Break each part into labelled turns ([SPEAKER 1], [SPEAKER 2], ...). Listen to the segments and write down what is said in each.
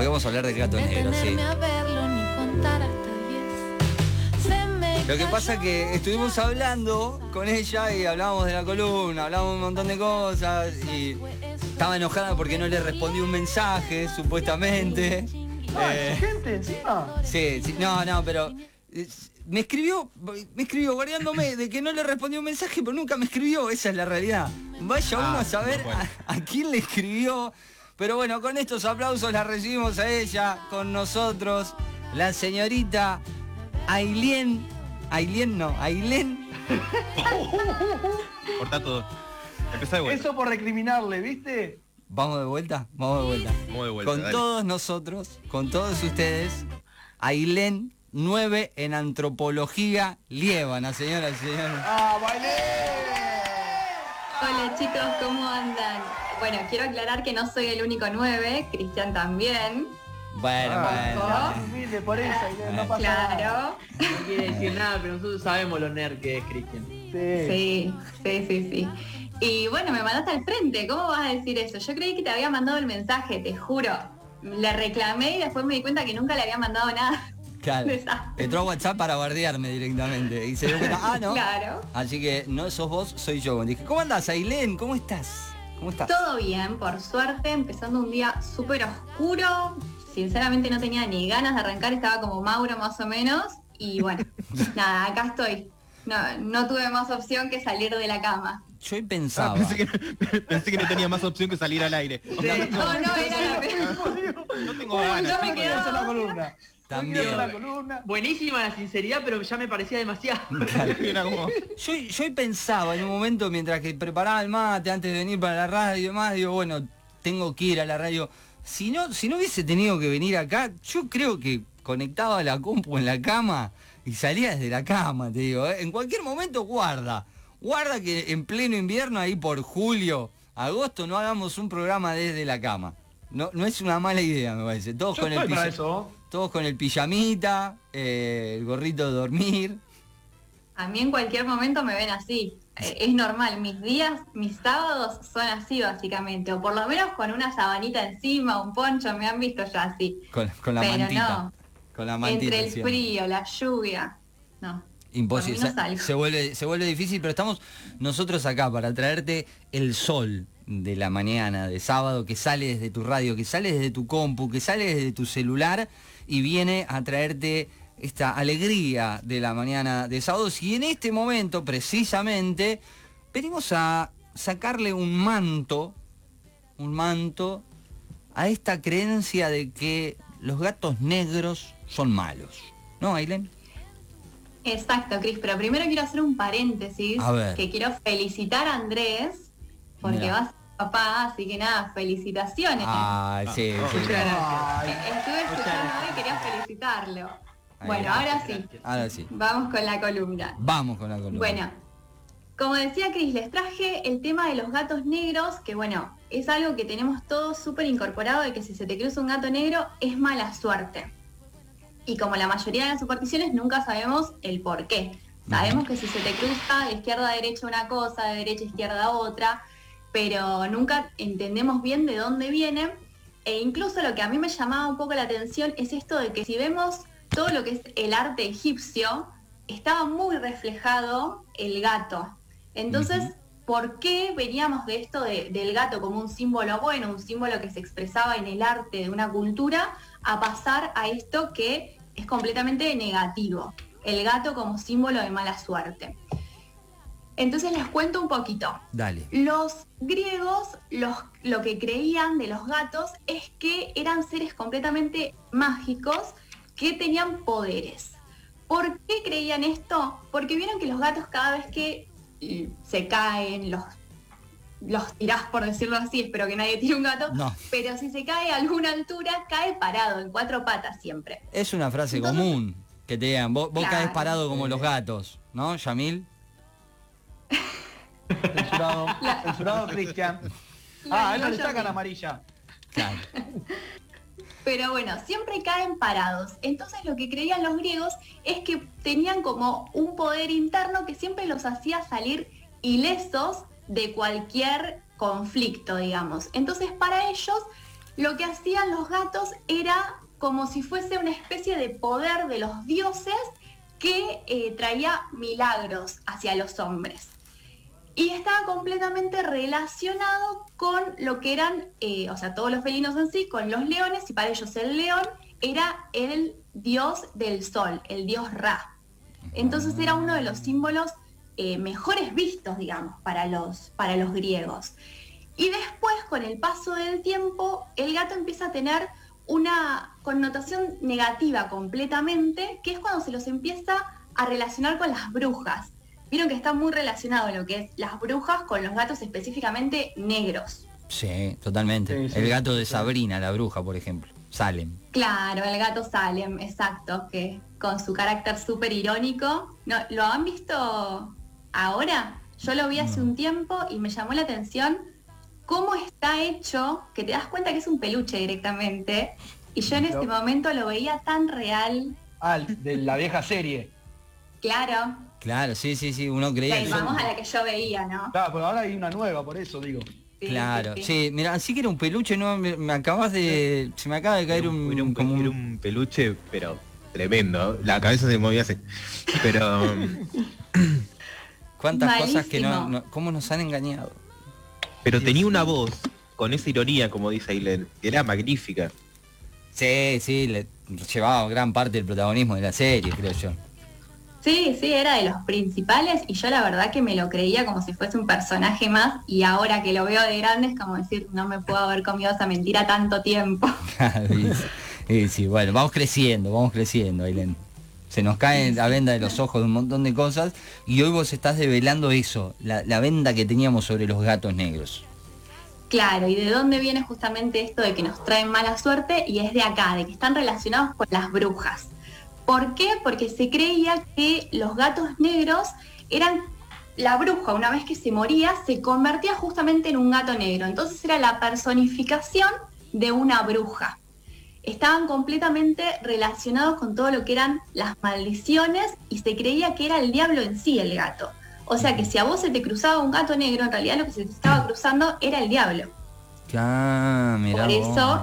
[SPEAKER 1] Hoy vamos a hablar del gato negro, sí.
[SPEAKER 2] Detenerme a verlo ni contar hasta diez. Se me
[SPEAKER 1] Lo que pasa
[SPEAKER 2] cayó
[SPEAKER 1] que estuvimos hablando con ella y hablábamos de la columna, hablábamos un montón de cosas y estaba enojada porque no le respondí un mensaje, supuestamente.
[SPEAKER 3] Ah,
[SPEAKER 1] Eh,
[SPEAKER 3] encima.
[SPEAKER 1] sí, sí, no, no, pero eh, me escribió, me escribió guardándome de que no le respondí un mensaje, pero nunca me escribió, esa es la realidad. Vaya uno
[SPEAKER 4] Ah,
[SPEAKER 1] a saber
[SPEAKER 4] no puede.
[SPEAKER 1] a, a quién le escribió. Pero bueno, con estos aplausos la recibimos a ella, con nosotros, la señorita Ailén, Ailén no, Ailén
[SPEAKER 4] Corta todo. Empezá de vuelta.
[SPEAKER 3] Eso por recriminarle, ¿viste?
[SPEAKER 1] Vamos de vuelta, vamos de vuelta.
[SPEAKER 4] Vamos de vuelta,
[SPEAKER 1] con
[SPEAKER 4] dale.
[SPEAKER 1] todos nosotros, con todos ustedes, Ailén 9 en antropología Liébana, señoras y señores.
[SPEAKER 3] ¡Ah, bailé!
[SPEAKER 5] Hola chicos, ¿cómo andan? Bueno, quiero aclarar que no soy el único 9, Cristian también.
[SPEAKER 1] Bueno, bueno.
[SPEAKER 3] Ah, humilde por eso, no pasa nada.
[SPEAKER 5] Claro.
[SPEAKER 6] No quiere decir nada, pero nosotros sabemos lo nerd que es Cristian.
[SPEAKER 3] Sí.
[SPEAKER 5] Sí, sí, sí, sí. Y bueno, me mandaste al frente, ¿cómo vas a decir eso? Yo creí que te había mandado el mensaje, te juro. Le reclamé y después me di cuenta que nunca le había mandado nada.
[SPEAKER 1] Claro.
[SPEAKER 5] Desastre.
[SPEAKER 1] Entró a WhatsApp para bardearme directamente. Y se dio cuenta, ah, no.
[SPEAKER 5] Claro.
[SPEAKER 1] Así que no sos vos, soy yo. Dije, ¿cómo andás, Ailén? ¿Cómo estás? ¿Cómo estás?
[SPEAKER 5] Todo bien, por suerte, empezando un día súper oscuro. Sinceramente no tenía ni ganas de arrancar, estaba como Mauro más o menos. Y bueno, nada, acá estoy. No, no tuve más opción que salir de la cama.
[SPEAKER 1] Yo
[SPEAKER 4] Ah,
[SPEAKER 1] pensaba.
[SPEAKER 4] pensé, que, pensé que no tenía más opción que salir al aire.
[SPEAKER 5] No, no, era la
[SPEAKER 4] No tengo ganas.
[SPEAKER 5] no me.
[SPEAKER 3] Hacer la columna.
[SPEAKER 1] También.
[SPEAKER 3] La.
[SPEAKER 6] Buenísima la sinceridad, pero ya me parecía demasiado.
[SPEAKER 1] Yo, yo pensaba en un momento mientras que preparaba el mate antes de venir para la radio y demás, digo, bueno, tengo que ir a la radio. Si no, si no hubiese tenido que venir acá, yo creo que conectaba la compu en la cama y salía desde la cama, te digo. ¿eh? En cualquier momento guarda. Guarda que en pleno invierno, ahí por julio, agosto, no hagamos un programa desde la cama. No, no es una mala idea, me parece. Todos
[SPEAKER 3] Yo
[SPEAKER 1] con el
[SPEAKER 3] para eso.
[SPEAKER 1] Todos con el pijamita, eh, el gorrito de dormir.
[SPEAKER 5] A mí en cualquier momento me ven así. Eh, Es normal, mis días, mis sábados son así básicamente. O por lo menos con una sabanita encima, un poncho, me han visto ya así.
[SPEAKER 1] Con, con la
[SPEAKER 5] Pero
[SPEAKER 1] mantita.
[SPEAKER 5] no.
[SPEAKER 1] Con la mantita.
[SPEAKER 5] Entre el frío, la lluvia. No.
[SPEAKER 1] Imposible.
[SPEAKER 5] No
[SPEAKER 1] se, vuelve, se vuelve difícil, pero estamos nosotros acá para traerte el sol de la mañana de sábado que sale desde tu radio, que sale desde tu compu, que sale desde tu celular y viene a traerte esta alegría de la mañana de sábado. Y en este momento, precisamente, venimos a sacarle un manto, un manto a esta creencia de que los gatos negros son malos. ¿No, Ailen?
[SPEAKER 5] Exacto, Cris, pero primero quiero hacer un paréntesis,
[SPEAKER 1] A ver.
[SPEAKER 5] que quiero felicitar a Andrés, porque va a papá, así que nada, felicitaciones.
[SPEAKER 1] Ah, sí, sí.
[SPEAKER 6] Muchas gracias.
[SPEAKER 3] Ay,
[SPEAKER 5] Estuve escuchando hoy y quería felicitarlo.
[SPEAKER 1] Ahí
[SPEAKER 5] Bueno,
[SPEAKER 1] va.
[SPEAKER 5] ahora sí,
[SPEAKER 1] Ahora sí.
[SPEAKER 5] vamos con la columna.
[SPEAKER 1] Vamos con la columna.
[SPEAKER 5] Bueno, como decía Cris, les traje el tema de los gatos negros, que bueno, es algo que tenemos todos súper incorporado de que si se te cruza un gato negro es mala suerte. Y como la mayoría de las supersticiones nunca sabemos el por qué. Sabemos que si se te cruza de izquierda a derecha una cosa, de derecha a izquierda otra, pero nunca entendemos bien de dónde viene. E incluso lo que a mí me llamaba un poco la atención es esto de que si vemos todo lo que es el arte egipcio, estaba muy reflejado el gato. Entonces. ¿por qué veníamos de esto de- del gato como un símbolo bueno, un símbolo que se expresaba en el arte de una cultura, a pasar a esto que es completamente negativo? El gato como símbolo de mala suerte. Entonces les cuento un poquito.
[SPEAKER 1] Dale.
[SPEAKER 5] Los griegos los, lo que creían de los gatos es que eran seres completamente mágicos que tenían poderes. ¿Por qué creían esto? Porque vieron que los gatos cada vez que eh, se caen, los, los tirás por decirlo así, espero que nadie tire un gato,
[SPEAKER 1] No.
[SPEAKER 5] pero si se cae a alguna altura, cae parado, en cuatro patas siempre.
[SPEAKER 1] Es una frase
[SPEAKER 5] Entonces-
[SPEAKER 1] común que te digan, vos, vos
[SPEAKER 5] Claro.
[SPEAKER 1] caes parado como los gatos, ¿no, Yamil?
[SPEAKER 3] Censurado. Censurado, Cristian. Ah, él no le sacan amarilla.
[SPEAKER 1] Claro.
[SPEAKER 5] Pero bueno, siempre caen parados. Entonces lo que creían los griegos es que tenían como un poder interno que siempre los hacía salir ilesos de cualquier conflicto, digamos. Entonces para ellos lo que hacían los gatos era como si fuese una especie de poder de los dioses que eh, traía milagros hacia los hombres. Y estaba completamente relacionado con lo que eran, eh, o sea, todos los felinos en sí, con los leones, y para ellos el león era el dios del sol, el dios Ra. Entonces era uno de los símbolos eh, mejores vistos, digamos, para los, para los griegos. Y después, con el paso del tiempo, el gato empieza a tener una connotación negativa completamente, que es cuando se los empieza a relacionar con las brujas. Vieron que está muy relacionado lo que es las brujas con los gatos específicamente negros.
[SPEAKER 1] Sí, totalmente. el gato de Sabrina, la bruja, por ejemplo. Salem.
[SPEAKER 5] Claro, el gato Salem, exacto, que con su carácter súper irónico. ¿No, ¿Lo han visto ahora? Yo lo vi hace un tiempo y me llamó la atención cómo está hecho, que te das cuenta que es un peluche directamente. Y yo en este momento lo veía tan real.
[SPEAKER 3] Ah, de la vieja serie.
[SPEAKER 5] Claro.
[SPEAKER 1] Claro, sí, sí, sí, uno creía.
[SPEAKER 5] vamos a la que yo veía, ¿no?
[SPEAKER 3] Claro, pero ahora hay una nueva, por eso digo.
[SPEAKER 1] claro, sí, mira, así que era un peluche, no, me, acabas de, se me acaba de caer un,
[SPEAKER 4] era un, como un... peluche, pero tremendo. La cabeza se movía así. Pero
[SPEAKER 1] cuántas cosas que no, no, cómo nos han engañado.
[SPEAKER 4] Pero tenía una voz con esa ironía, como dice Aileen, que era magnífica.
[SPEAKER 1] Sí, sí, le llevaba gran parte del protagonismo de la serie, creo yo.
[SPEAKER 5] Sí, sí, era de los principales y yo la verdad que me lo creía como si fuese un personaje más y ahora que lo veo de grande es como decir, no me puedo haber comido esa mentira tanto tiempo.
[SPEAKER 1] sí, sí, bueno, vamos creciendo, vamos creciendo, Aileen. Se nos cae la venda de los ojos de un montón de cosas y hoy vos estás develando eso, la, la venda que teníamos sobre los gatos negros.
[SPEAKER 5] Claro, y de dónde viene justamente esto de que nos traen mala suerte y es de acá, de que están relacionados con las brujas. ¿Por qué? Porque se creía que los gatos negros eran la bruja, una vez que se moría, se convertía justamente en un gato negro. Entonces era la personificación de una bruja. Estaban completamente relacionados con todo lo que eran las maldiciones y se creía que era el diablo en sí el gato. O sea que si a vos se te cruzaba un gato negro, en realidad lo que se te estaba cruzando era el diablo.
[SPEAKER 1] Claro,
[SPEAKER 5] por eso,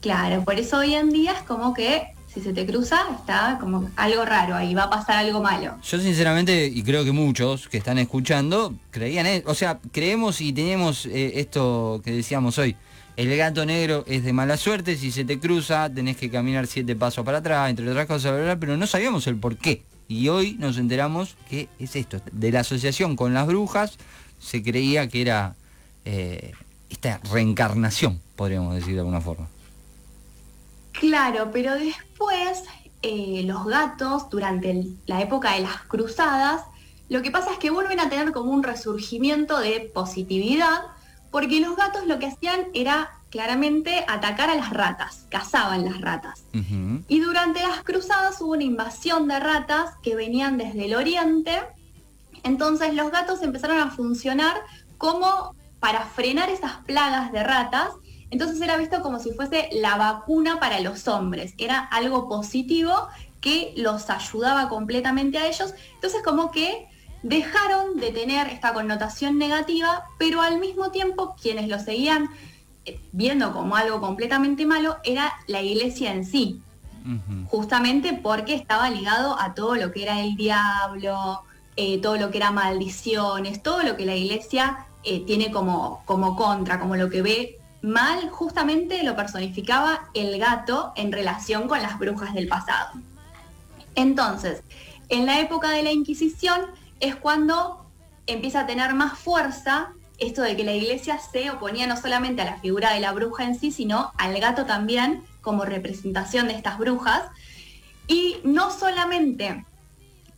[SPEAKER 5] claro, por eso hoy en día es como que si se te cruza, está como algo raro ahí, va a pasar algo malo.
[SPEAKER 1] Yo sinceramente, y creo que muchos que están escuchando, creían, o sea, creemos y tenemos eh, esto que decíamos hoy. El gato negro es de mala suerte, si se te cruza tenés que caminar siete pasos para atrás, entre otras cosas, pero no sabíamos el por qué. Y hoy nos enteramos que es esto, de la asociación con las brujas, se creía que era eh, esta reencarnación, podríamos decir de alguna forma.
[SPEAKER 5] Claro, pero después eh, los gatos, durante la época de las cruzadas, lo que pasa es que vuelven a tener como un resurgimiento de positividad, porque los gatos lo que hacían era claramente atacar a las ratas, cazaban las ratas. Y durante las cruzadas hubo una invasión de ratas que venían desde el oriente, entonces los gatos empezaron a funcionar como para frenar esas plagas de ratas entonces era visto como si fuese la vacuna para los hombres, era algo positivo que los ayudaba completamente a ellos. Entonces como que dejaron de tener esta connotación negativa, pero al mismo tiempo quienes lo seguían eh, viendo como algo completamente malo era la iglesia en sí, justamente porque estaba ligado a todo lo que era el diablo, eh, todo lo que era maldiciones, todo lo que la iglesia eh, tiene como, como contra, como lo que ve mal justamente lo personificaba el gato en relación con las brujas del pasado. Entonces, en la época de la Inquisición es cuando empieza a tener más fuerza esto de que la iglesia se oponía no solamente a la figura de la bruja en sí, sino al gato también como representación de estas brujas. Y no solamente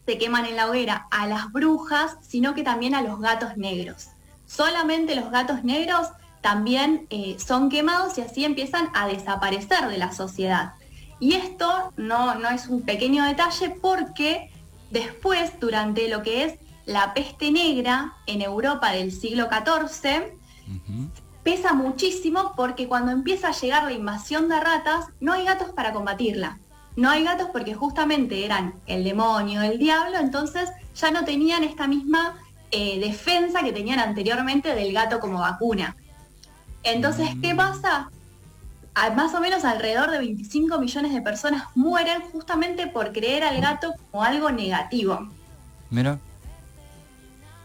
[SPEAKER 5] se queman en la hoguera a las brujas, sino que también a los gatos negros. Solamente los gatos negros también eh, son quemados y así empiezan a desaparecer de la sociedad. Y esto no, no es un pequeño detalle porque después, durante lo que es la peste negra en Europa del siglo XIV, pesa muchísimo porque cuando empieza a llegar la invasión de ratas, no hay gatos para combatirla. No hay gatos porque justamente eran el demonio, el diablo, entonces ya no tenían esta misma eh, defensa que tenían anteriormente del gato como vacuna. Entonces, ¿qué pasa? a- más o menos alrededor de 25 millones de personas mueren justamente por creer al gato como algo negativo.
[SPEAKER 1] Mira.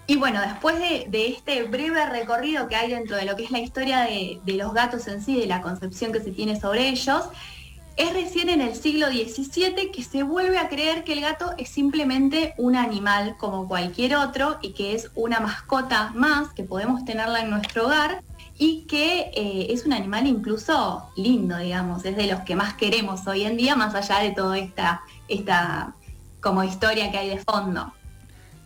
[SPEAKER 5] Y bueno, después de, de este breve recorrido que hay dentro de lo que es la historia de, de los gatos en sí, de la concepción que se tiene sobre ellos, es recién en el siglo XVII que se vuelve a creer que el gato es simplemente un animal como cualquier otro y que es una mascota más, que podemos tenerla en nuestro hogar y que eh, es un animal incluso lindo, digamos, es de los que más queremos hoy en día, más allá de toda esta, esta como historia que hay de fondo.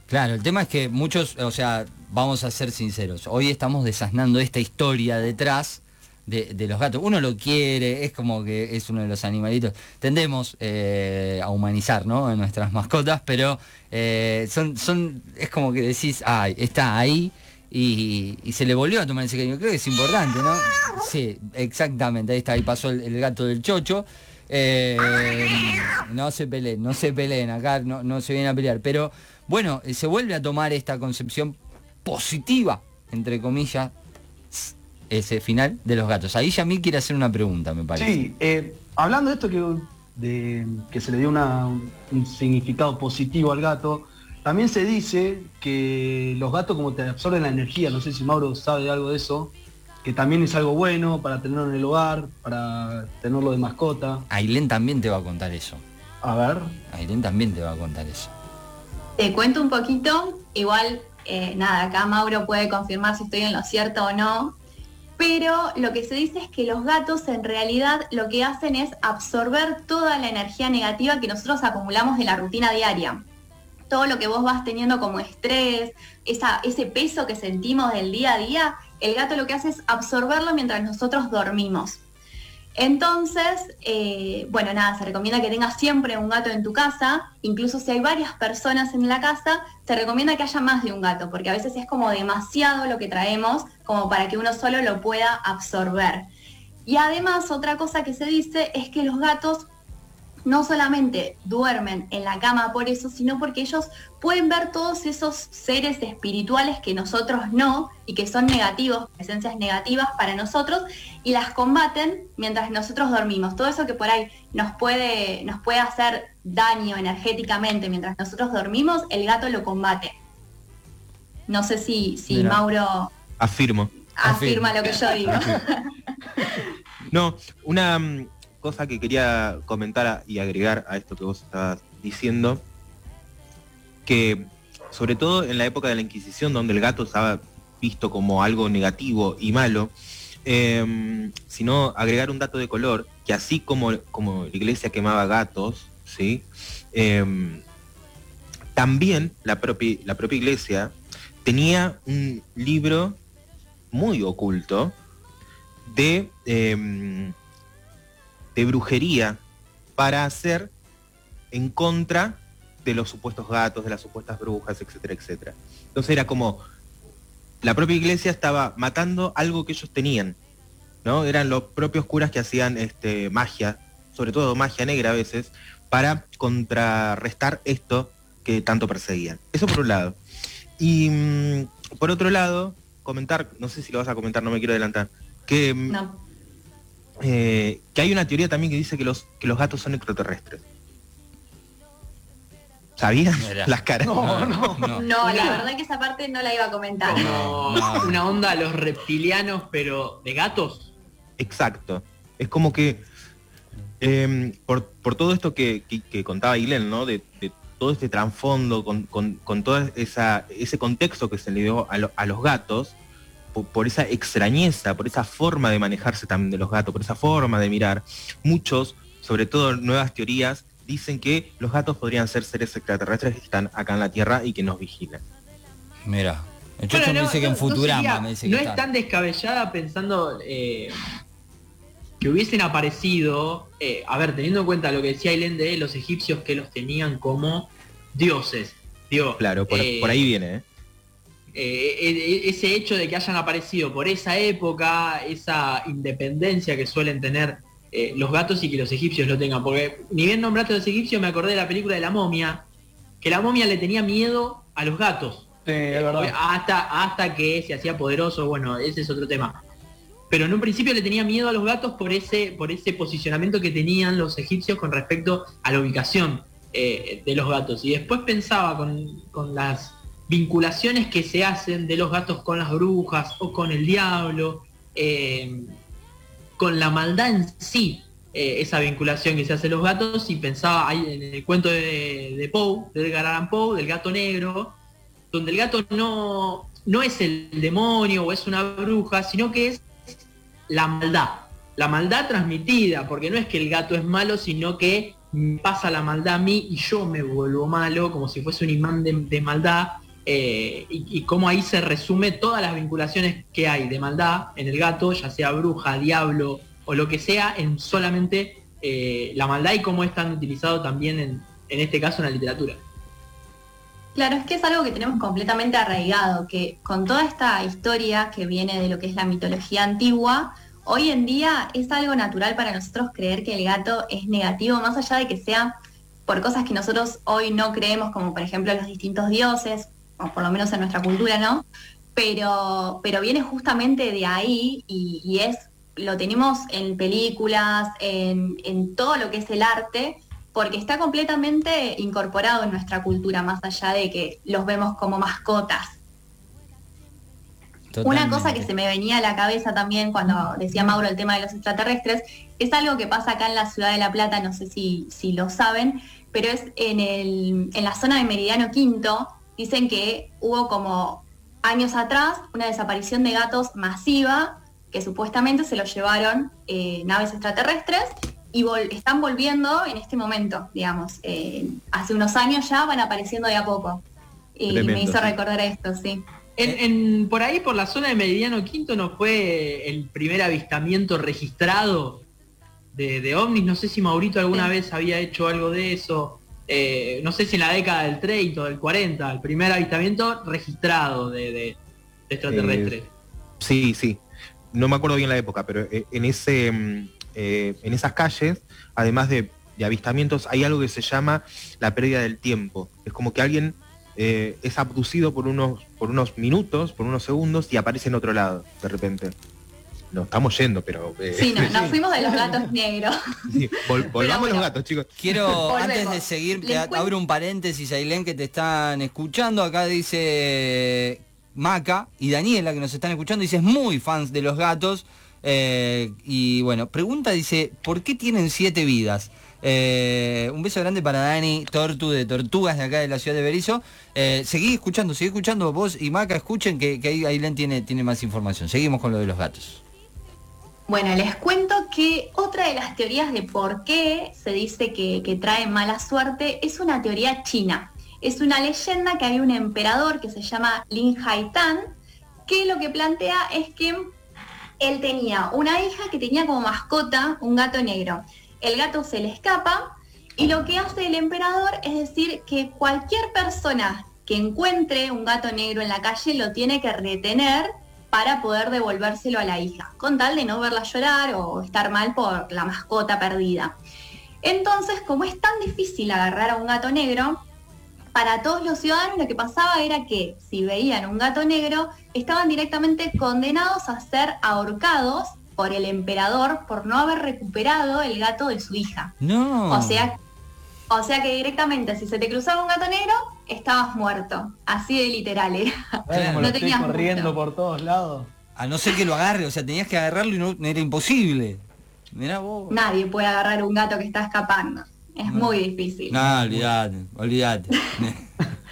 [SPEAKER 1] Claro, el tema es que muchos, o sea, vamos a ser sinceros, hoy estamos desasnando esta historia detrás de, los gatos. Uno lo quiere, es como que es uno de los animalitos. Tendemos eh, a humanizar, ¿no? En nuestras mascotas, pero eh, son, son, es como que decís, ay, está ahí. Y, se le volvió a tomar ese cariño. Creo que es importante, ¿no? Sí, exactamente. Ahí está, ahí pasó el, gato del chocho. Eh, no se peleen, no se peleen, acá no, no se vienen a pelear. Pero bueno, eh, se vuelve a tomar esta concepción positiva, entre comillas, ese final de los gatos. Ahí Yamil quiere hacer una pregunta, me parece.
[SPEAKER 3] Sí, eh, hablando de esto que, de, que se le dio un significado positivo al gato, también se dice que los gatos como te absorben la energía, no sé si Mauro sabe algo de eso, que también es algo bueno para tenerlo en el hogar, para tenerlo de mascota.
[SPEAKER 1] Ailén también te va a contar eso.
[SPEAKER 3] A ver,
[SPEAKER 1] Ailén también te va a contar eso.
[SPEAKER 5] Te cuento un poquito, igual, eh, nada, acá Mauro puede confirmar si estoy en lo cierto o no, pero lo que se dice es que los gatos en realidad lo que hacen es absorber toda la energía negativa que nosotros acumulamos de la rutina diaria. Todo lo que vos vas teniendo como estrés, ese peso que sentimos del día a día, el gato lo que hace es absorberlo mientras nosotros dormimos. Entonces, eh, bueno, nada, se recomienda que tengas siempre un gato en tu casa, incluso si hay varias personas en la casa, se recomienda que haya más de un gato, porque a veces es como demasiado lo que traemos como para que uno solo lo pueda absorber. Y además, otra cosa que se dice es que los gatos no solamente duermen en la cama por eso, sino porque ellos pueden ver todos esos seres espirituales que nosotros no y que son negativos, presencias negativas para nosotros, y las combaten mientras nosotros dormimos. Todo eso que por ahí nos puede, nos puede hacer daño energéticamente mientras nosotros dormimos, el gato lo combate. No sé si, si
[SPEAKER 1] Mira.
[SPEAKER 5] Mauro
[SPEAKER 4] Afirmo.
[SPEAKER 5] afirma
[SPEAKER 1] Afirma.
[SPEAKER 5] lo que yo digo.
[SPEAKER 4] No, una mm, cosa que quería comentar y agregar a esto que vos estabas diciendo, que sobre todo en la época de la Inquisición, donde el gato estaba visto como algo negativo y malo, eh, sino agregar un dato de color, que así como, como la iglesia quemaba gatos, ¿sí? Eh, también la propia, la propia iglesia tenía un libro muy oculto de, eh, de brujería para hacer en contra de los supuestos gatos, de las supuestas brujas, etcétera, etcétera. Entonces era como la propia iglesia estaba matando algo que ellos tenían, ¿no? Eran los propios curas que hacían este, magia, sobre todo magia negra a veces, para contrarrestar esto que tanto perseguían. Eso por un lado. Y mm, por otro lado, comentar, no sé si lo vas a comentar, no me quiero adelantar, que, mm. Eh, que hay una teoría también que dice que los, que los gatos son extraterrestres. ¿Sabían?
[SPEAKER 1] Mirá.
[SPEAKER 4] Las caras.
[SPEAKER 3] No, no.
[SPEAKER 1] no.
[SPEAKER 5] No, la verdad que esa parte no la iba a comentar.
[SPEAKER 1] No.
[SPEAKER 6] una onda a los reptilianos, pero de gatos.
[SPEAKER 4] Exacto. Es como que eh, por, por todo esto que, que- que contaba Ilen, ¿no? De, de todo este trasfondo, con, con, con todo esa, ese contexto que se le dio a, lo- a los gatos, por, por esa extrañeza, por esa forma de manejarse también de los gatos, por esa forma de mirar, muchos, sobre todo nuevas teorías, dicen que los gatos podrían ser seres extraterrestres que están acá en la Tierra y que nos vigilan.
[SPEAKER 1] Mira. El Chocho
[SPEAKER 6] Bueno,
[SPEAKER 1] me
[SPEAKER 6] no,
[SPEAKER 1] dice que en
[SPEAKER 6] no
[SPEAKER 1] Futurama
[SPEAKER 6] sería-
[SPEAKER 1] me dice
[SPEAKER 6] no es tan descabellada pensando eh, que hubiesen aparecido, eh, a ver, teniendo en cuenta lo que decía Aileen de los egipcios que los tenían como dioses. Digo,
[SPEAKER 4] Claro, por,
[SPEAKER 6] eh,
[SPEAKER 4] por ahí viene, ¿eh?
[SPEAKER 6] Eh, eh, ese hecho de que hayan aparecido por esa época, esa independencia que suelen tener eh, los gatos y que los egipcios lo tengan. Porque ni bien nombraste a los egipcios, me acordé de la película de la momia, que la momia le tenía miedo a los gatos.
[SPEAKER 3] Sí, es verdad.
[SPEAKER 6] Hasta, hasta que se hacía poderoso, bueno, ese es otro tema. pero en un principio le tenía miedo a los gatos por ese, por ese posicionamiento que tenían los egipcios con respecto a la ubicación eh, de los gatos. Y después pensaba con, con las vinculaciones que se hacen de los gatos con las brujas o con el diablo, eh, con la maldad en sí, eh, esa vinculación que se hace los gatos, y pensaba ahí en el cuento de, Poe, de Edgar Allan Poe, del gato negro, donde el gato no, no es el demonio o es una bruja, sino que es la maldad. La maldad transmitida, porque no es que el gato es malo, sino que pasa la maldad a mí y yo me vuelvo malo, como si fuese un imán de maldad, eh, y, cómo ahí se resume todas las vinculaciones que hay de maldad en el gato, ya sea bruja, diablo o lo que sea, en solamente eh, la maldad y cómo es tan utilizado también en, en este caso en la literatura.
[SPEAKER 5] Claro, es que es algo que tenemos completamente arraigado, que con toda esta historia que viene de lo que es la mitología antigua, hoy en día es algo natural para nosotros creer que el gato es negativo, más allá de que sea por cosas que nosotros hoy no creemos, como por ejemplo los distintos dioses, o por lo menos en nuestra cultura, ¿no? Pero, pero viene justamente de ahí y, y es, lo tenemos en películas, en, en todo lo que es el arte, porque está completamente incorporado en nuestra cultura, más allá de que los vemos como mascotas. Una cosa que se me venía a la cabeza también cuando decía Mauro el tema de los extraterrestres, es algo que pasa acá en la ciudad de La Plata, no sé si, si lo saben, pero es en, el, en la zona de Meridiano Quinto, dicen que hubo como años atrás una desaparición de gatos masiva, que supuestamente se los llevaron eh, naves extraterrestres y vol están volviendo en este momento, digamos. Eh, hace unos años ya van apareciendo de a poco. Y
[SPEAKER 4] Tremendo,
[SPEAKER 5] me hizo
[SPEAKER 4] sí.
[SPEAKER 5] recordar esto, sí.
[SPEAKER 6] En, en- por ahí, por la zona de Meridiano Quinto, no fue el primer avistamiento registrado de, de ovnis. No sé si Maurito alguna
[SPEAKER 5] Sí.
[SPEAKER 6] vez había hecho algo de eso. Eh, no sé si en la década del 30 o del 40, el primer avistamiento registrado de, extraterrestres.
[SPEAKER 4] Sí, sí. No me acuerdo bien la época, pero eh, en ese mm, eh, en esas calles, además de, de avistamientos, hay algo que se llama la pérdida del tiempo. Es como que alguien eh, es abducido por unos, por unos minutos, por unos segundos, y aparece en otro lado, de repente. No, estamos yendo, pero. eh,
[SPEAKER 5] Sí, no, nos fuimos de los gatos negros.
[SPEAKER 4] sí, vol- volvamos
[SPEAKER 5] bueno.
[SPEAKER 4] a los gatos, chicos.
[SPEAKER 1] Quiero,
[SPEAKER 5] Volvemos.
[SPEAKER 1] antes de seguir,
[SPEAKER 5] Les
[SPEAKER 1] abro un paréntesis, Ailén, que te están escuchando. Acá dice Maca y Daniela, que nos están escuchando, dice, es muy fans de los gatos. Eh, y bueno, pregunta, dice, ¿por qué tienen siete vidas? Eh, un beso grande para Dani Tortu de Tortugas de acá de la ciudad de Berizo. Eh, seguí escuchando, seguí escuchando vos y Maca, escuchen que, que ahí Ailén tiene, tiene más información. Seguimos con lo de los gatos.
[SPEAKER 5] Bueno, les cuento que otra de las teorías de por qué se dice que, que trae mala suerte es una teoría china. Es una leyenda que había un emperador que se llama Lin Haitan, que lo que plantea es que él tenía una hija que tenía como mascota un gato negro. El gato se le escapa y lo que hace el emperador es decir que cualquier persona que encuentre un gato negro en la calle lo tiene que retener para poder devolvérselo a la hija, con tal de no verla llorar o estar mal por la mascota perdida. Entonces, como es tan difícil agarrar a un gato negro, para todos los ciudadanos lo que pasaba era que si veían un gato negro, estaban directamente condenados a ser ahorcados por el emperador por no haber recuperado el gato de su hija.
[SPEAKER 1] No.
[SPEAKER 5] O sea, o sea que directamente si se te cruzaba un gato negro, estabas muerto. Así de literal era.
[SPEAKER 3] ¿Ves cómo
[SPEAKER 5] No tenías
[SPEAKER 3] corriendo
[SPEAKER 5] mucho.
[SPEAKER 3] por todos lados?
[SPEAKER 1] A no ser que lo agarre, o sea, tenías que agarrarlo y no era imposible. Mirá vos.
[SPEAKER 5] Nadie puede agarrar un gato que está escapando. Es
[SPEAKER 1] No.
[SPEAKER 5] muy difícil.
[SPEAKER 1] No, olvídate, olvídate.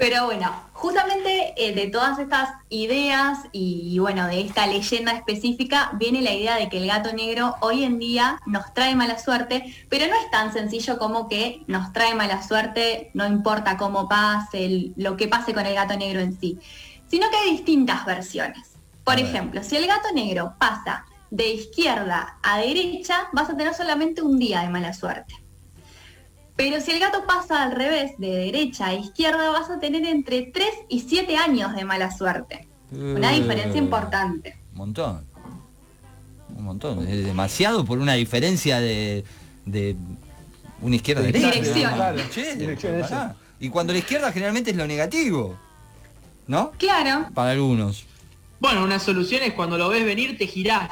[SPEAKER 5] Pero bueno, justamente eh, de todas estas ideas y, bueno, de esta leyenda específica viene la idea de que el gato negro hoy en día nos trae mala suerte, pero no es tan sencillo como que nos trae mala suerte, no importa cómo pase, el- lo que pase con el gato negro en sí, sino que hay distintas versiones. Por ejemplo, si el gato negro pasa de izquierda a derecha, vas a tener solamente un día de mala suerte. Pero si el gato pasa al revés, de derecha a izquierda, vas a tener entre 3 y 7 años de mala suerte. Una
[SPEAKER 1] Eh,
[SPEAKER 5] diferencia importante.
[SPEAKER 1] Un montón. Un montón. Es demasiado por una diferencia de, de una izquierda
[SPEAKER 3] Sí,
[SPEAKER 1] derecha.
[SPEAKER 5] Dirección.
[SPEAKER 3] Claro,
[SPEAKER 1] Che. Y cuando la izquierda generalmente es lo negativo. ¿No?
[SPEAKER 5] Claro,
[SPEAKER 1] Para algunos.
[SPEAKER 6] Bueno, una solución es cuando lo ves venir, te girás.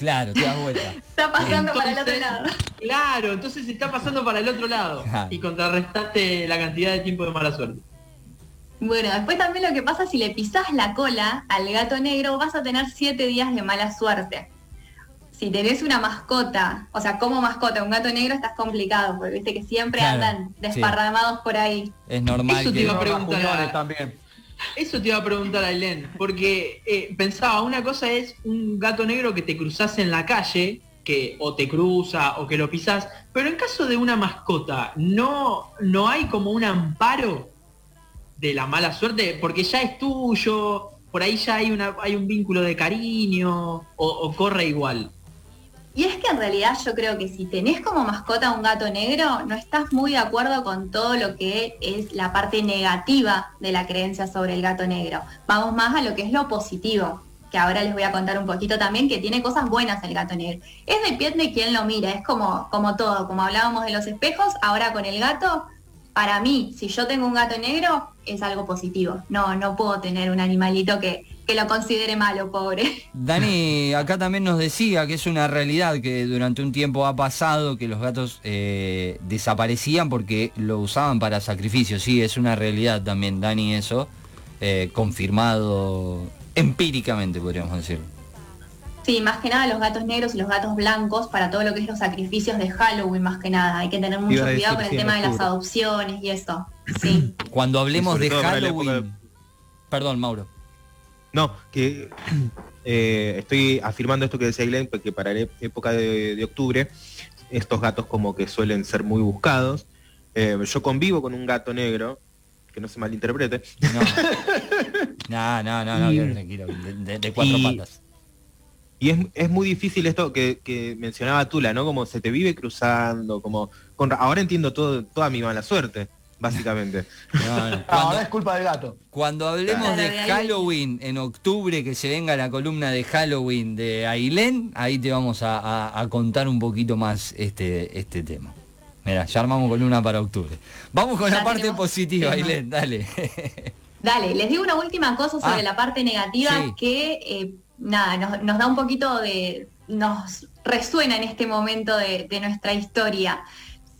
[SPEAKER 1] Claro, te das vuelta.
[SPEAKER 5] Está pasando para el otro lado.
[SPEAKER 6] Claro, entonces está pasando para el otro lado.
[SPEAKER 1] Claro.
[SPEAKER 6] Y contrarrestaste la cantidad de tiempo de mala suerte.
[SPEAKER 5] Bueno, después también lo que pasa si le pisás la cola al gato negro, vas a tener siete días de mala suerte. Si tenés una mascota, o sea, como mascota, un gato negro estás complicado, porque viste que siempre
[SPEAKER 1] Claro,
[SPEAKER 5] andan
[SPEAKER 1] sí.
[SPEAKER 5] desparramados por ahí.
[SPEAKER 1] Es normal
[SPEAKER 6] Eso te
[SPEAKER 1] que...
[SPEAKER 6] iba a
[SPEAKER 3] Los
[SPEAKER 6] preguntar.
[SPEAKER 3] rasguñones también.
[SPEAKER 6] Eso te iba a preguntar a Elén, porque eh, pensaba, una cosa es un gato negro que te cruzas en la calle, que o te cruza o que lo pisás, pero en caso de una mascota, ¿no, no hay como un amparo de la mala suerte? Porque ya es tuyo, por ahí ya hay, una, hay un vínculo de cariño, o corre igual.
[SPEAKER 5] Y es que en realidad yo creo que si tenés como mascota un gato negro, no estás muy de acuerdo con todo lo que es la parte negativa de la creencia sobre el gato negro. Vamos más a lo que es lo positivo, que ahora les voy a contar un poquito también, que tiene cosas buenas el gato negro. Es depende de quién lo mira, es como, como todo, como hablábamos de los espejos, ahora con el gato, para mí, si yo tengo un gato negro, es algo positivo. No, no puedo tener un animalito que, que lo considere malo, pobre.
[SPEAKER 1] Dani acá también nos decía que es una realidad que durante un tiempo ha pasado que los gatos eh, desaparecían porque lo usaban para sacrificios. Sí, es una realidad también, Dani, eso. eh, confirmado empíricamente, podríamos decirlo.
[SPEAKER 5] Sí, más que nada los gatos negros y los gatos blancos para todo lo que es los sacrificios de Halloween, más que nada. Hay que tener mucho cuidado
[SPEAKER 4] decir,
[SPEAKER 5] con el tema de las adopciones y eso. Sí.
[SPEAKER 1] Cuando hablemos de Halloween... Perdón, Mauro.
[SPEAKER 4] No, que eh, estoy afirmando esto que decía Glenn, que para la época de, de octubre, estos gatos como que suelen ser muy buscados. Eh, yo convivo con un gato negro, que no se malinterprete,
[SPEAKER 1] No. no, no, no,
[SPEAKER 4] Y-
[SPEAKER 1] tranquilo. De, de- de cuatro
[SPEAKER 4] y-
[SPEAKER 1] patas.
[SPEAKER 4] y es, es muy difícil esto que, que mencionaba Tula, ¿no? Como se te vive cruzando, como... Con, ahora entiendo todo, toda mi mala suerte, básicamente.
[SPEAKER 1] No, no.
[SPEAKER 3] Ah,
[SPEAKER 1] Cuando,
[SPEAKER 3] ahora es culpa del gato.
[SPEAKER 1] cuando hablemos de Halloween en octubre, que se venga la columna de Halloween de Ailén, ahí te vamos a, a- a contar un poquito más este, este tema. Mira, ya armamos columna para octubre. Vamos con
[SPEAKER 5] Ya
[SPEAKER 1] la parte positiva,
[SPEAKER 5] tema.
[SPEAKER 1] Ailén, dale.
[SPEAKER 5] Dale, les digo una última cosa sobre
[SPEAKER 1] Ah,
[SPEAKER 5] la parte negativa
[SPEAKER 1] sí.
[SPEAKER 5] que, eh, nada, nos, nos da un poquito de, nos resuena en este momento de, de nuestra historia.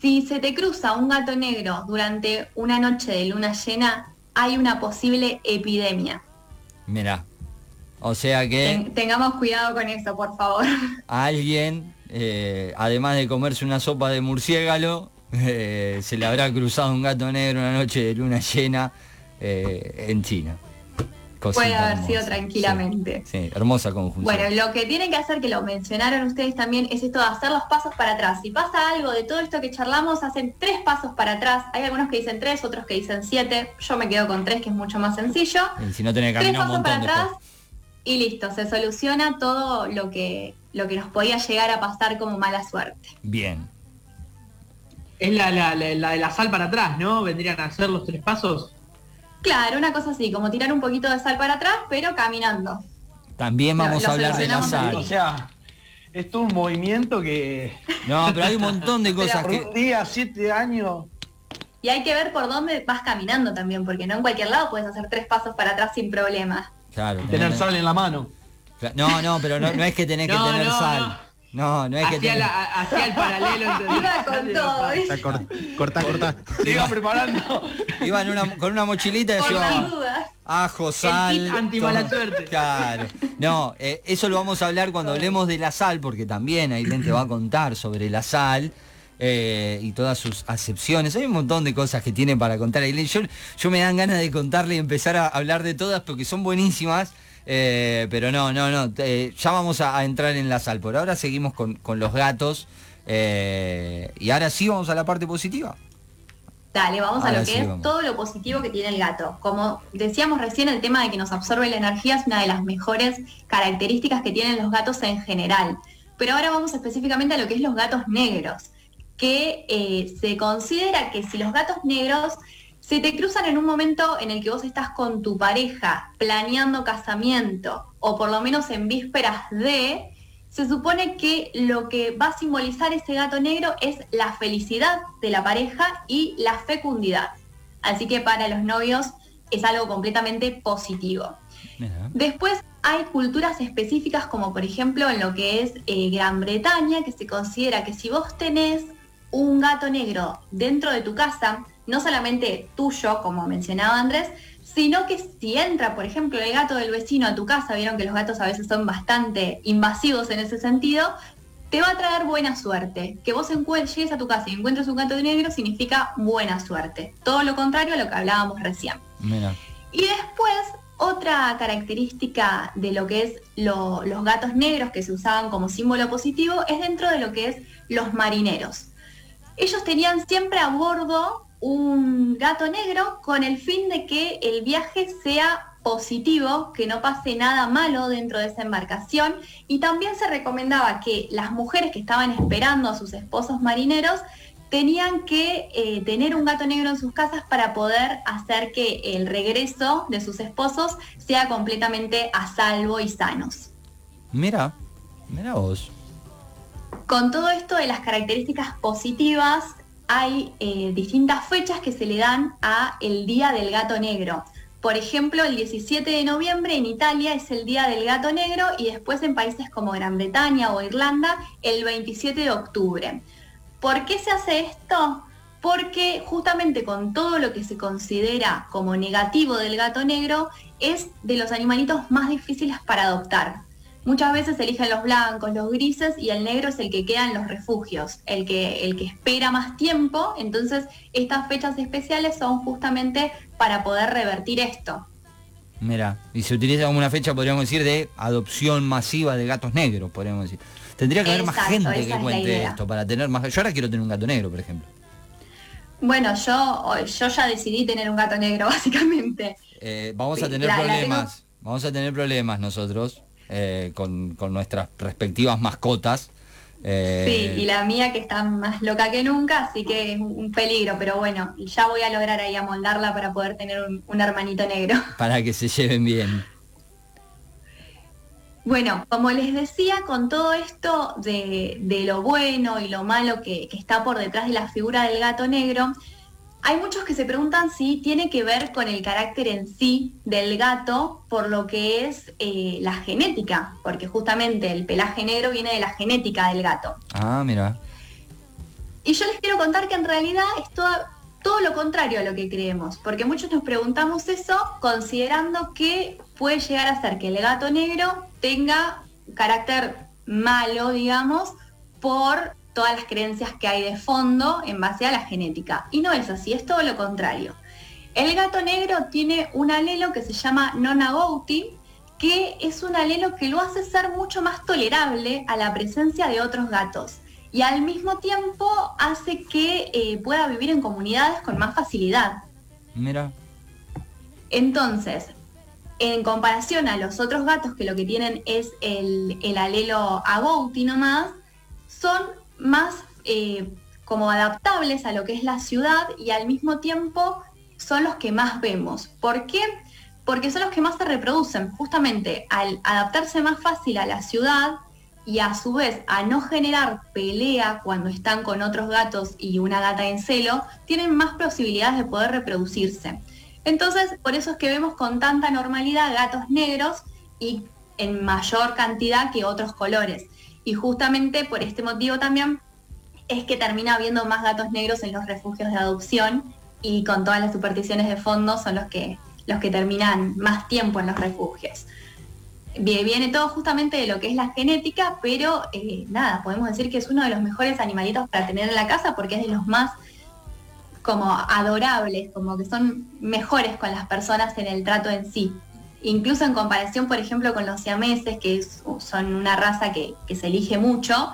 [SPEAKER 5] Si se te cruza un gato negro durante una noche de luna llena, hay una posible epidemia.
[SPEAKER 1] Mira. O sea que
[SPEAKER 5] Ten- tengamos cuidado con eso, por favor.
[SPEAKER 1] alguien, eh, además de comerse una sopa de murciélago, eh, se le habrá cruzado un gato negro una noche de luna llena eh, en China. Cosita
[SPEAKER 5] Puede haber sido tranquilamente.
[SPEAKER 1] Sí, sí, hermosa conjunción.
[SPEAKER 5] Bueno, lo que tienen que hacer, que lo mencionaron ustedes también, es esto de hacer los pasos para atrás. Si pasa algo de todo esto que charlamos, hacen tres pasos para atrás. Hay algunos que dicen tres, otros que dicen siete. Yo me quedo con tres, que es mucho más sencillo.
[SPEAKER 1] Y si no que
[SPEAKER 5] Tres
[SPEAKER 1] un
[SPEAKER 5] pasos para atrás y listo, se soluciona todo lo que, lo que nos podía llegar a pasar como mala suerte.
[SPEAKER 1] Bien.
[SPEAKER 6] Es la, la, la- la de la sal para atrás, ¿no? Vendrían a hacer los tres pasos.
[SPEAKER 5] Claro, una cosa así, como tirar un poquito de sal para atrás, pero caminando.
[SPEAKER 1] También vamos
[SPEAKER 5] lo
[SPEAKER 1] a hablar de la sal.
[SPEAKER 3] O sea, esto es un movimiento que
[SPEAKER 1] No, pero hay un montón de cosas
[SPEAKER 3] por
[SPEAKER 1] que...
[SPEAKER 3] un día, siete años.
[SPEAKER 5] Y hay que ver por dónde vas caminando también, porque no en cualquier lado puedes hacer tres pasos para atrás sin problema.
[SPEAKER 1] Claro,
[SPEAKER 3] Tener
[SPEAKER 1] tenés-
[SPEAKER 3] sal en la mano.
[SPEAKER 1] No, no, pero no, no es que tenés que
[SPEAKER 6] No,
[SPEAKER 1] tener
[SPEAKER 6] no,
[SPEAKER 1] sal. No, no es que
[SPEAKER 6] Hacía,
[SPEAKER 1] tenés...
[SPEAKER 6] la- hacía el paralelo
[SPEAKER 5] Iba con todo,
[SPEAKER 4] Corta, corta.
[SPEAKER 3] Se iba preparando.
[SPEAKER 1] Una- con una mochilita y llevaba ajo, sal...
[SPEAKER 6] kit anti-mala
[SPEAKER 1] todo.
[SPEAKER 6] suerte.
[SPEAKER 1] Claro. No, eh, eso lo vamos a hablar cuando hablemos de la sal, porque también Ailén te va a contar sobre la sal. eh, y todas sus acepciones. Hay un montón de cosas que tiene para contar. Yo, yo me dan ganas de contarle y empezar a hablar de todas porque son buenísimas. Eh, pero no, no, no. eh, ya vamos a, a entrar en la sal. Por ahora seguimos con, con los gatos. eh, y ahora sí vamos a la parte positiva.
[SPEAKER 5] Dale, vamos a lo que
[SPEAKER 1] sí,
[SPEAKER 5] es
[SPEAKER 1] vamos.
[SPEAKER 5] todo lo positivo que tiene el gato. Como decíamos recién, el tema de que nos absorbe la energía es una de las mejores características que tienen los gatos en general. Pero ahora vamos específicamente a lo que es los gatos negros, que eh, se considera que si los gatos negros se te cruzan en un momento en el que vos estás con tu pareja planeando casamiento o por lo menos en vísperas de, se supone que lo que va a simbolizar ese gato negro es la felicidad de la pareja y la fecundidad. Así que para los novios es algo completamente positivo.
[SPEAKER 1] Mira.
[SPEAKER 5] Después, hay culturas específicas como por ejemplo en lo que es eh, Gran Bretaña, que se considera que si vos tenés un gato negro dentro de tu casa, no solamente tuyo, como mencionaba Andrés, sino que si entra, por ejemplo, el gato del vecino a tu casa, vieron que los gatos a veces son bastante invasivos en ese sentido, te va a traer buena suerte. Que vos llegues a tu casa y encuentres un gato negro significa buena suerte. Todo lo contrario a lo que hablábamos recién. Y después, otra característica de lo que es los gatos negros que se usaban como símbolo positivo es dentro de lo que es los marineros. Ellos tenían siempre a bordo un gato negro con el fin de que el viaje sea positivo, que no pase nada malo dentro de esa embarcación y también se recomendaba que las mujeres que estaban esperando a sus esposos marineros tenían que eh, tener un gato negro en sus casas para poder hacer que el regreso de sus esposos sea completamente a salvo y sanos.
[SPEAKER 1] Mira, mira vos.
[SPEAKER 5] Con todo esto de las características positivas, hay eh, distintas fechas que se le dan a el Día del Gato Negro. Por ejemplo, el 17 de noviembre en Italia es el Día del Gato Negro y después en países como Gran Bretaña o Irlanda el 27 de octubre. ¿Por qué se hace esto? Porque justamente con todo lo que se considera como negativo del gato negro es de los animalitos más difíciles para adoptar. Muchas veces eligen los blancos, los grises y el negro es el que queda en los refugios, el que, el que espera más tiempo. Entonces, estas fechas especiales son justamente para poder revertir esto.
[SPEAKER 1] Mira, y se utiliza como una fecha, podríamos decir, de adopción masiva de gatos negros, podríamos decir. Tendría que haber más gente que cuente esto para tener más. Yo ahora quiero tener un gato negro, por ejemplo.
[SPEAKER 5] Bueno, yo, yo ya decidí tener un gato negro, básicamente.
[SPEAKER 1] Eh, vamos a tener problemas. Vamos a tener problemas nosotros eh, con, nuestras respectivas mascotas.
[SPEAKER 5] Eh, sí, y la mía que está más loca que nunca, así que es un peligro, pero bueno, ya voy a lograr ahí amoldarla para poder tener un, hermanito negro.
[SPEAKER 1] Para que se lleven bien.
[SPEAKER 5] Bueno, como les decía, con todo esto de, lo bueno y lo malo que, que, está por detrás de la figura del gato negro, hay muchos que se preguntan si tiene que ver con el carácter en sí del gato por lo que es eh, la genética, porque justamente el pelaje negro viene de la genética del gato.
[SPEAKER 1] Ah, mira.
[SPEAKER 5] Y yo les quiero contar que en realidad es todo, todo lo contrario a lo que creemos, porque muchos nos preguntamos eso considerando que puede llegar a ser que el gato negro tenga carácter malo, digamos, por todas las creencias que hay de fondo en base a la genética. Y no es así, es todo lo contrario. El gato negro tiene un alelo que se llama nonagouti, que es un alelo que lo hace ser mucho más tolerable a la presencia de otros gatos y al mismo tiempo hace que eh, pueda vivir en comunidades con más facilidad.
[SPEAKER 1] Mira.
[SPEAKER 5] Entonces, en comparación a los otros gatos que lo que tienen es el, el alelo agouti nomás, son más eh, como adaptables a lo que es la ciudad y al mismo tiempo son los que más vemos. ¿Por qué? Porque son los que más se reproducen. Justamente al adaptarse más fácil a la ciudad y a su vez a no generar pelea cuando están con otros gatos y una gata en celo, tienen más posibilidades de poder reproducirse. Entonces, por eso es que vemos con tanta normalidad gatos negros y en mayor cantidad que otros colores. Y justamente por este motivo también es que termina habiendo más gatos negros en los refugios de adopción y con todas las supersticiones de fondo son los que, los que terminan más tiempo en los refugios. Viene todo justamente de lo que es la genética, pero eh, nada, podemos decir que es uno de los mejores animalitos para tener en la casa porque es de los más como adorables, como que son mejores con las personas en el trato en sí incluso en comparación, por ejemplo, con los siameses, que son una raza que, se elige mucho,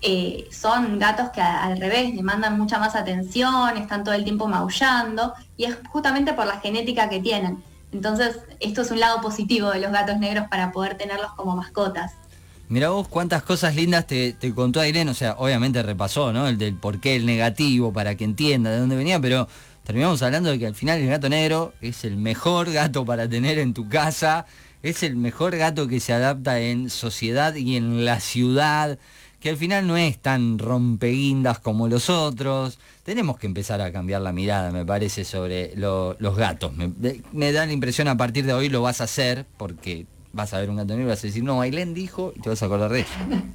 [SPEAKER 5] eh, son gatos que al revés demandan mucha más atención, están todo el tiempo maullando, y es justamente por la genética que tienen. Entonces, esto es un lado positivo de los gatos negros para poder tenerlos como mascotas.
[SPEAKER 1] Mira vos cuántas cosas lindas te, te contó Irene, o sea, obviamente repasó, ¿no? El del por qué el negativo, para que entienda de dónde venía, pero terminamos hablando de que al final el gato negro es el mejor gato para tener en tu casa, es el mejor gato que se adapta en sociedad y en la ciudad, que al final no es tan rompeguindas como los otros. Tenemos que empezar a cambiar la mirada, me parece, sobre los gatos. Me, da la impresión a partir de hoy lo vas a hacer, porque vas a ver un gato negro y vas a decir, no, Ailén dijo, y te vas a acordar de eso.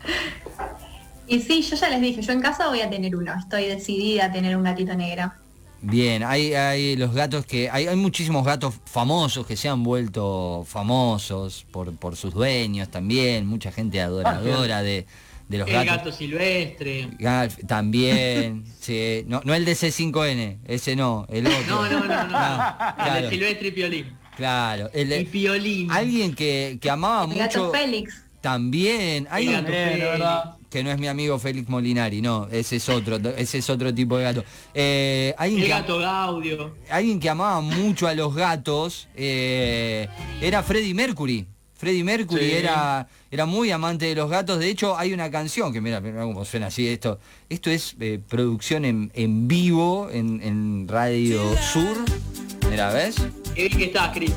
[SPEAKER 5] Y sí, yo ya les dije, yo en casa voy a tener uno, estoy decidida a tener un gatito negro.
[SPEAKER 1] Bien, hay, hay los gatos que. Hay, hay muchísimos gatos famosos que se han vuelto famosos por, por sus dueños también. Mucha gente adoradora de, de los
[SPEAKER 6] El
[SPEAKER 1] gatos.
[SPEAKER 6] gato silvestre.
[SPEAKER 1] Galf, también, sí, no, no el de C5N, ese no, el otro.
[SPEAKER 6] No, no, no, no.
[SPEAKER 1] Ah,
[SPEAKER 6] El de silvestre y piolín.
[SPEAKER 1] claro. El de-
[SPEAKER 6] Y piolín.
[SPEAKER 1] alguien que, que amaba
[SPEAKER 5] El gato
[SPEAKER 1] mucho
[SPEAKER 5] Félix.
[SPEAKER 1] también. Hay
[SPEAKER 6] El
[SPEAKER 1] un-
[SPEAKER 6] gato Félix.
[SPEAKER 1] Que no es mi amigo Félix Molinari, no, ese es otro, ese es otro tipo de gato. Eh, alguien,
[SPEAKER 6] El
[SPEAKER 1] que,
[SPEAKER 6] gato Gaudio.
[SPEAKER 1] alguien que amaba mucho a los gatos eh, era Freddie Mercury. Freddie Mercury
[SPEAKER 3] Sí.
[SPEAKER 1] era, era muy amante de los gatos. De hecho, hay una canción que mira, mira cómo suena así esto. Esto es eh, producción en, en vivo en, en Radio Sur. Mira, ¿ves?
[SPEAKER 6] Qué bien que estás, Chris.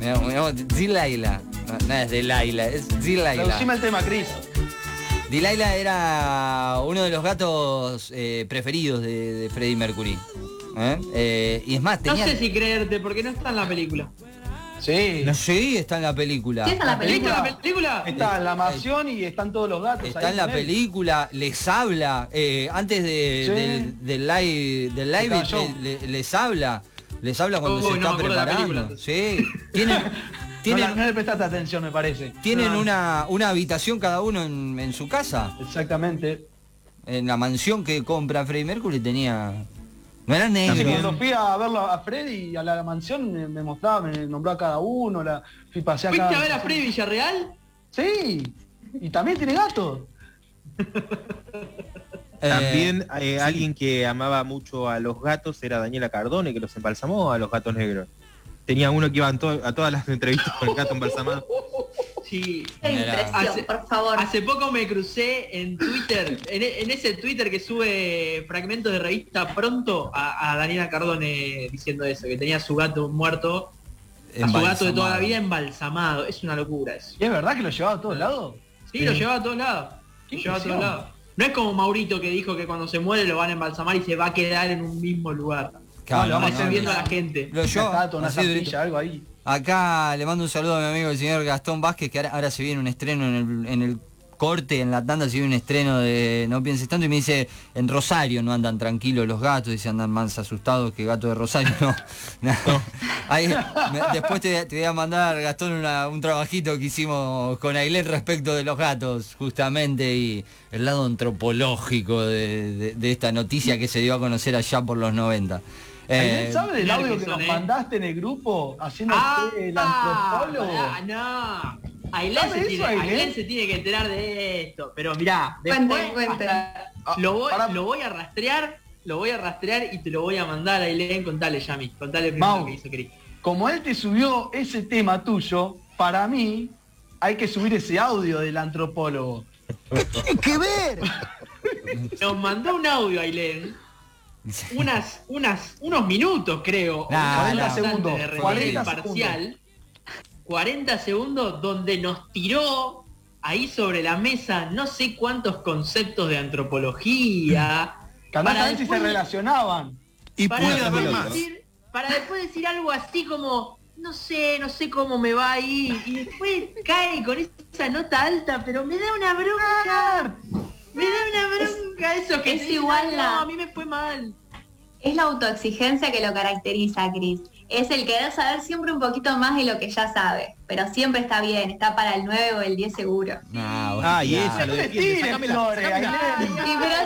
[SPEAKER 1] Mira, Zilaila. No, no es Delaila, es Zilaila.
[SPEAKER 3] Traducime el tema, Cris.
[SPEAKER 1] Dilaila era uno de los gatos eh, preferidos de, de Freddie Mercury. ¿Eh? Eh, y es más,
[SPEAKER 6] No sé si creerte porque no está en la película.
[SPEAKER 3] Sí.
[SPEAKER 1] Sí, está en la película.
[SPEAKER 5] Sí, está en la
[SPEAKER 3] La
[SPEAKER 6] ¿Viste
[SPEAKER 5] película.
[SPEAKER 6] la película?
[SPEAKER 3] Está en la mansión y están todos los gatos.
[SPEAKER 1] Está
[SPEAKER 3] ahí
[SPEAKER 1] en la
[SPEAKER 3] él.
[SPEAKER 1] película, les habla, eh, antes de,
[SPEAKER 3] Sí.
[SPEAKER 1] del, del live, del live le- les habla, les habla cuando se
[SPEAKER 6] no
[SPEAKER 1] está preparando.
[SPEAKER 6] película.
[SPEAKER 1] Sí, tienen,
[SPEAKER 3] No,
[SPEAKER 1] tienen,
[SPEAKER 3] la- no le prestaste atención, me parece.
[SPEAKER 1] tienen
[SPEAKER 3] No.
[SPEAKER 1] una, una habitación cada uno en, en su casa.
[SPEAKER 3] Exactamente.
[SPEAKER 1] En la mansión que compra Freddie Mercury tenía... No era negro.
[SPEAKER 3] cuando fui a verlo a Freddy y a la mansión me, me mostraba, me nombró a cada uno, la, fui pasé acá.
[SPEAKER 6] ¿Fuiste a ver a Freddy Villarreal?
[SPEAKER 3] Sí, y también tiene gato.
[SPEAKER 1] Eh,
[SPEAKER 4] También eh, alguien que amaba mucho a los gatos era Daniela Cardone, que los embalsamó a los gatos negros. Tenía uno que iba to- a todas las entrevistas con el gato embalsamado.
[SPEAKER 6] Sí. Hace-
[SPEAKER 5] por favor.
[SPEAKER 6] Hace poco me crucé en Twitter, en, e- en ese Twitter que sube fragmentos de revista pronto a, a Daniela Cardone diciendo eso, que tenía a su gato muerto, a su gato de toda la vida embalsamado. Es una locura eso.
[SPEAKER 3] ¿Y es verdad que lo llevaba a todos lados?
[SPEAKER 6] Sí, lo llevaba a todos lados.
[SPEAKER 3] Qué
[SPEAKER 6] Lo llevaba a todos lados. No es como Maurito que dijo que cuando se muere lo van a embalsamar y se va a quedar en un mismo lugar.
[SPEAKER 1] Claro,
[SPEAKER 3] No, vamos
[SPEAKER 6] Va
[SPEAKER 3] a hacer
[SPEAKER 6] viendo a la gente.
[SPEAKER 1] Lo yo,
[SPEAKER 3] una zapilla, algo ahí.
[SPEAKER 1] Acá le mando un saludo a mi amigo el señor Gastón Vázquez, que ahora, ahora se viene un estreno en el, en el corte, en la tanda se viene un estreno de No pienses tanto y me dice, en Rosario no andan tranquilos los gatos, dice andan más asustados que gato de Rosario. No, no. Ahí, me- después te, te voy a mandar, Gastón, una- un trabajito que hicimos con Ailén respecto de los gatos, justamente, y el lado antropológico de, de- de esta noticia que se dio a conocer allá por los 90.
[SPEAKER 3] ¿Alguien
[SPEAKER 1] Eh,
[SPEAKER 3] sabe del
[SPEAKER 6] mirá
[SPEAKER 3] audio
[SPEAKER 6] que
[SPEAKER 3] que
[SPEAKER 6] son,
[SPEAKER 3] nos
[SPEAKER 6] eh.
[SPEAKER 3] mandaste en el grupo haciendo
[SPEAKER 6] Ah,
[SPEAKER 3] el antropólogo?
[SPEAKER 6] pará, no. Ailén
[SPEAKER 3] ¿Sabe
[SPEAKER 6] se, tiene,
[SPEAKER 3] Ailén?
[SPEAKER 6] Se tiene que enterar de esto. Pero mirá, después
[SPEAKER 5] cuenten.
[SPEAKER 6] hasta-
[SPEAKER 3] Ah,
[SPEAKER 6] lo, voy, lo voy a rastrear, lo voy a rastrear y te lo voy a mandar a Ailén. Contale, Yami. Contale primero
[SPEAKER 3] Mau.
[SPEAKER 6] lo que hizo Cris.
[SPEAKER 3] Como él te subió ese tema tuyo, para mí hay que subir ese audio del antropólogo.
[SPEAKER 6] Nos mandó un audio, Ailén. Unas, unas, unos minutos, creo.
[SPEAKER 1] Nah,
[SPEAKER 3] 40
[SPEAKER 1] no.
[SPEAKER 6] bastante
[SPEAKER 3] segundos,
[SPEAKER 6] de remedio
[SPEAKER 3] 40
[SPEAKER 6] parcial. 40 segundos donde nos tiró ahí sobre la mesa no sé cuántos conceptos de antropología.
[SPEAKER 3] Que
[SPEAKER 6] Para
[SPEAKER 3] a ver si se relacionaban.
[SPEAKER 7] Y
[SPEAKER 6] para
[SPEAKER 7] puede
[SPEAKER 6] después
[SPEAKER 7] haber más.
[SPEAKER 6] decir, para después decir algo así como, no sé, no sé cómo me va ahí. Y después cae con esa nota alta, pero me da una bronca. Me da una bronca eso que
[SPEAKER 5] es igual
[SPEAKER 6] "Ay,
[SPEAKER 5] la-
[SPEAKER 6] no, a mí me fue mal.
[SPEAKER 5] Es la autoexigencia que lo caracteriza, Cris. Es el querer saber siempre un poquito más de lo que ya sabe. Pero siempre está bien, está para el 9 o el 10 seguro.
[SPEAKER 1] no,
[SPEAKER 7] Ah, y
[SPEAKER 1] no.
[SPEAKER 7] esa
[SPEAKER 3] No
[SPEAKER 7] lo defiende. Sácamela,
[SPEAKER 3] flores.
[SPEAKER 5] Y pero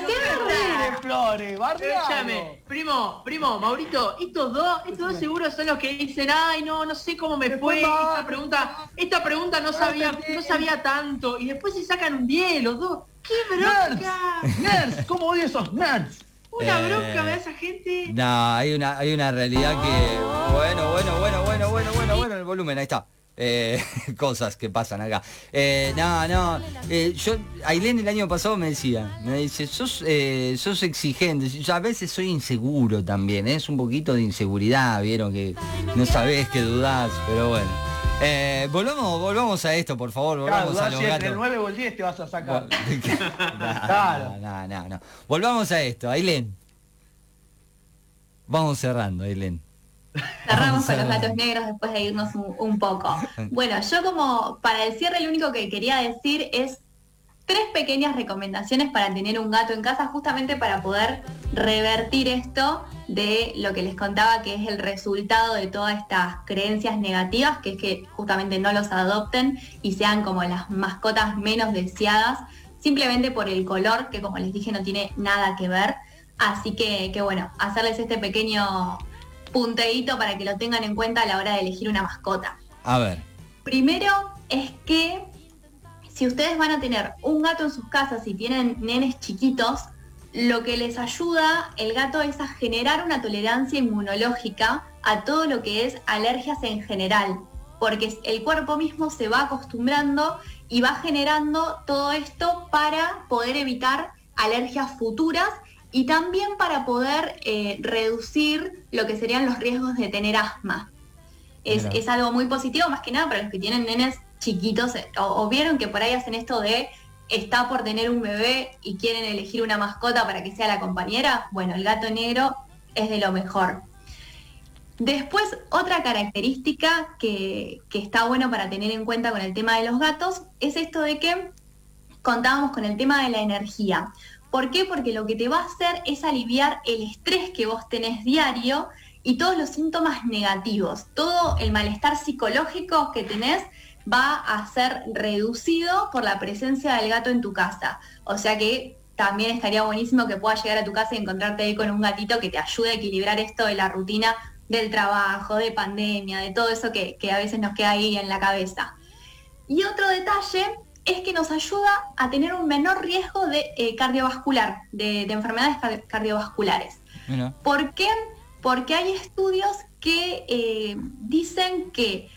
[SPEAKER 3] No.
[SPEAKER 6] Escúchame, primo, primo, Maurito, estos dos, estos dos seguros son los que dicen, ay no, no sé cómo me fue, esta pregunta, esta pregunta no sabía, no sabía tanto, y después se sacan un 10 los dos. ¡Qué bronca!
[SPEAKER 3] Nerds, nerds, ¿cómo odio esos nerds?
[SPEAKER 6] Una
[SPEAKER 1] Eh,
[SPEAKER 6] bronca da esa gente.
[SPEAKER 1] No, hay una, hay una realidad que. Bueno, bueno, bueno, bueno, bueno, bueno, bueno, el volumen, ahí está. Eh, cosas que pasan acá. Eh, no, no. eh, yo, Ailén el año pasado me decía, me dice, sos, eh, sos exigente. Yo a veces soy inseguro también, ¿eh? es un poquito de inseguridad, vieron que no sabés que dudás, pero bueno. Eh, volvamos, volvamos a esto, por favor,
[SPEAKER 3] Claro,
[SPEAKER 1] volvamos a
[SPEAKER 3] dudás
[SPEAKER 1] los
[SPEAKER 3] si entre
[SPEAKER 1] gatos.
[SPEAKER 3] el 9 o el 10 te vas a sacar.
[SPEAKER 1] no,
[SPEAKER 3] Claro.
[SPEAKER 1] no, no, no. Volvamos a esto, Ailén. Vamos cerrando, Ailén.
[SPEAKER 5] Cerramos con los
[SPEAKER 1] a-
[SPEAKER 5] gatos negros después de irnos un, un poco. Bueno, yo como para el cierre lo único que quería decir es tres pequeñas recomendaciones para tener un gato en casa, justamente para poder revertir esto de lo que les contaba que es el resultado de todas estas creencias negativas, que es que justamente no los adopten y sean como las mascotas menos deseadas, simplemente por el color, que como les dije no tiene nada que ver. Así que, que bueno, hacerles este pequeño punteíto para que lo tengan en cuenta a la hora de elegir una mascota.
[SPEAKER 1] A ver.
[SPEAKER 5] Primero es que si ustedes van a tener un gato en sus casas y tienen nenes chiquitos, lo que les ayuda el gato es a generar una tolerancia inmunológica a todo lo que es alergias en general, porque el cuerpo mismo se va acostumbrando y va generando todo esto para poder evitar alergias futuras y también para poder eh, reducir lo que serían los riesgos de tener asma. Es, algo muy positivo, más que nada para los que tienen nenes chiquitos eh, o, vieron que por ahí hacen esto de está por tener un bebé y quieren elegir una mascota para que sea la compañera. Bueno, el gato negro es de lo mejor. Después, otra característica que, que está bueno para tener en cuenta con el tema de los gatos es esto de que contábamos con el tema de la energía. ¿Por qué? Porque lo que te va a hacer es aliviar el estrés que vos tenés diario y todos los síntomas negativos. Todo el malestar psicológico que tenés va a ser reducido por la presencia del gato en tu casa. O sea que también estaría buenísimo que puedas llegar a tu casa y encontrarte ahí con un gatito que te ayude a equilibrar esto de la rutina del trabajo, de pandemia, de todo eso que, que a veces nos queda ahí en la cabeza. Y otro detalle es que nos ayuda a tener un menor riesgo de eh, cardiovascular, de, de enfermedades car- cardiovasculares.
[SPEAKER 1] Mira.
[SPEAKER 5] ¿Por qué? Porque hay estudios que eh, dicen que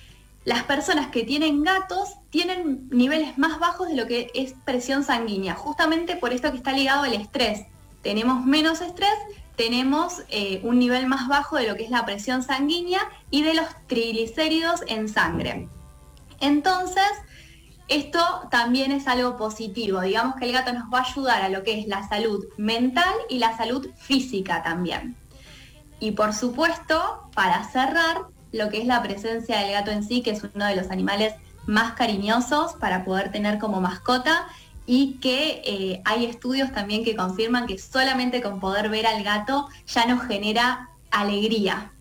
[SPEAKER 5] las personas que tienen gatos tienen niveles más bajos de lo que es presión sanguínea, justamente por esto que está ligado al estrés. Tenemos menos estrés, tenemos eh, un nivel más bajo de lo que es la presión sanguínea y de los triglicéridos en sangre. Entonces, esto también es algo positivo. Digamos que el gato nos va a ayudar a lo que es la salud mental y la salud física también. Y por supuesto, para cerrar, lo que es la presencia del gato en sí, que es uno de los animales más cariñosos para poder tener como mascota y que eh, hay estudios también que confirman que solamente con poder ver al gato ya nos genera alegría.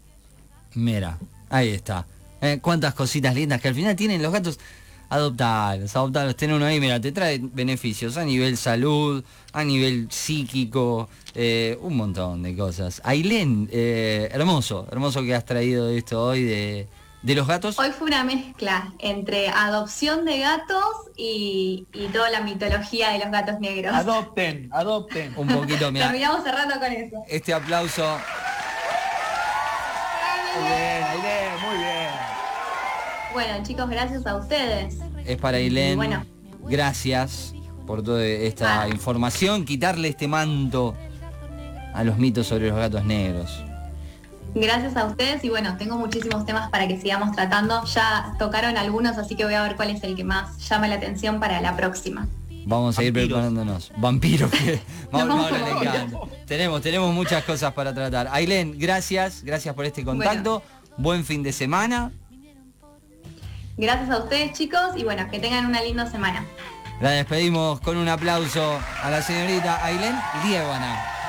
[SPEAKER 1] Mira, ahí está. Eh, cuántas cositas lindas que al final tienen los gatos. Adoptarlos, adoptarlos, tener uno ahí, mira, te trae beneficios a nivel salud, a nivel psíquico, eh, un montón de cosas. Ailén, eh, hermoso, hermoso que has traído esto hoy de, de los gatos.
[SPEAKER 5] Hoy fue una mezcla entre adopción de gatos y, y toda la mitología de los gatos negros.
[SPEAKER 3] Adopten, adopten.
[SPEAKER 1] Un poquito, mira,
[SPEAKER 5] Terminamos cerrando con eso.
[SPEAKER 1] este aplauso
[SPEAKER 3] Muy bien, muy bien.
[SPEAKER 5] Bueno, chicos, gracias a ustedes.
[SPEAKER 1] es para Ailén.
[SPEAKER 5] Bueno.
[SPEAKER 1] Gracias por toda esta
[SPEAKER 5] Ah.
[SPEAKER 1] información, quitarle este manto a los mitos sobre los gatos negros.
[SPEAKER 5] Gracias a ustedes y bueno, tengo muchísimos temas para que sigamos tratando. Ya tocaron algunos, así que voy a ver cuál es el que más llama la atención para la próxima.
[SPEAKER 1] Vamos a ir preparándonos. Vampiros que Mauro, Mauro le encanta. Tenemos, tenemos muchas cosas para tratar. Ailén, gracias, gracias por este contacto. Buen fin de semana.
[SPEAKER 5] Gracias a ustedes chicos y bueno, que tengan una linda semana.
[SPEAKER 1] La despedimos con un aplauso a la señorita Ailén Liébana.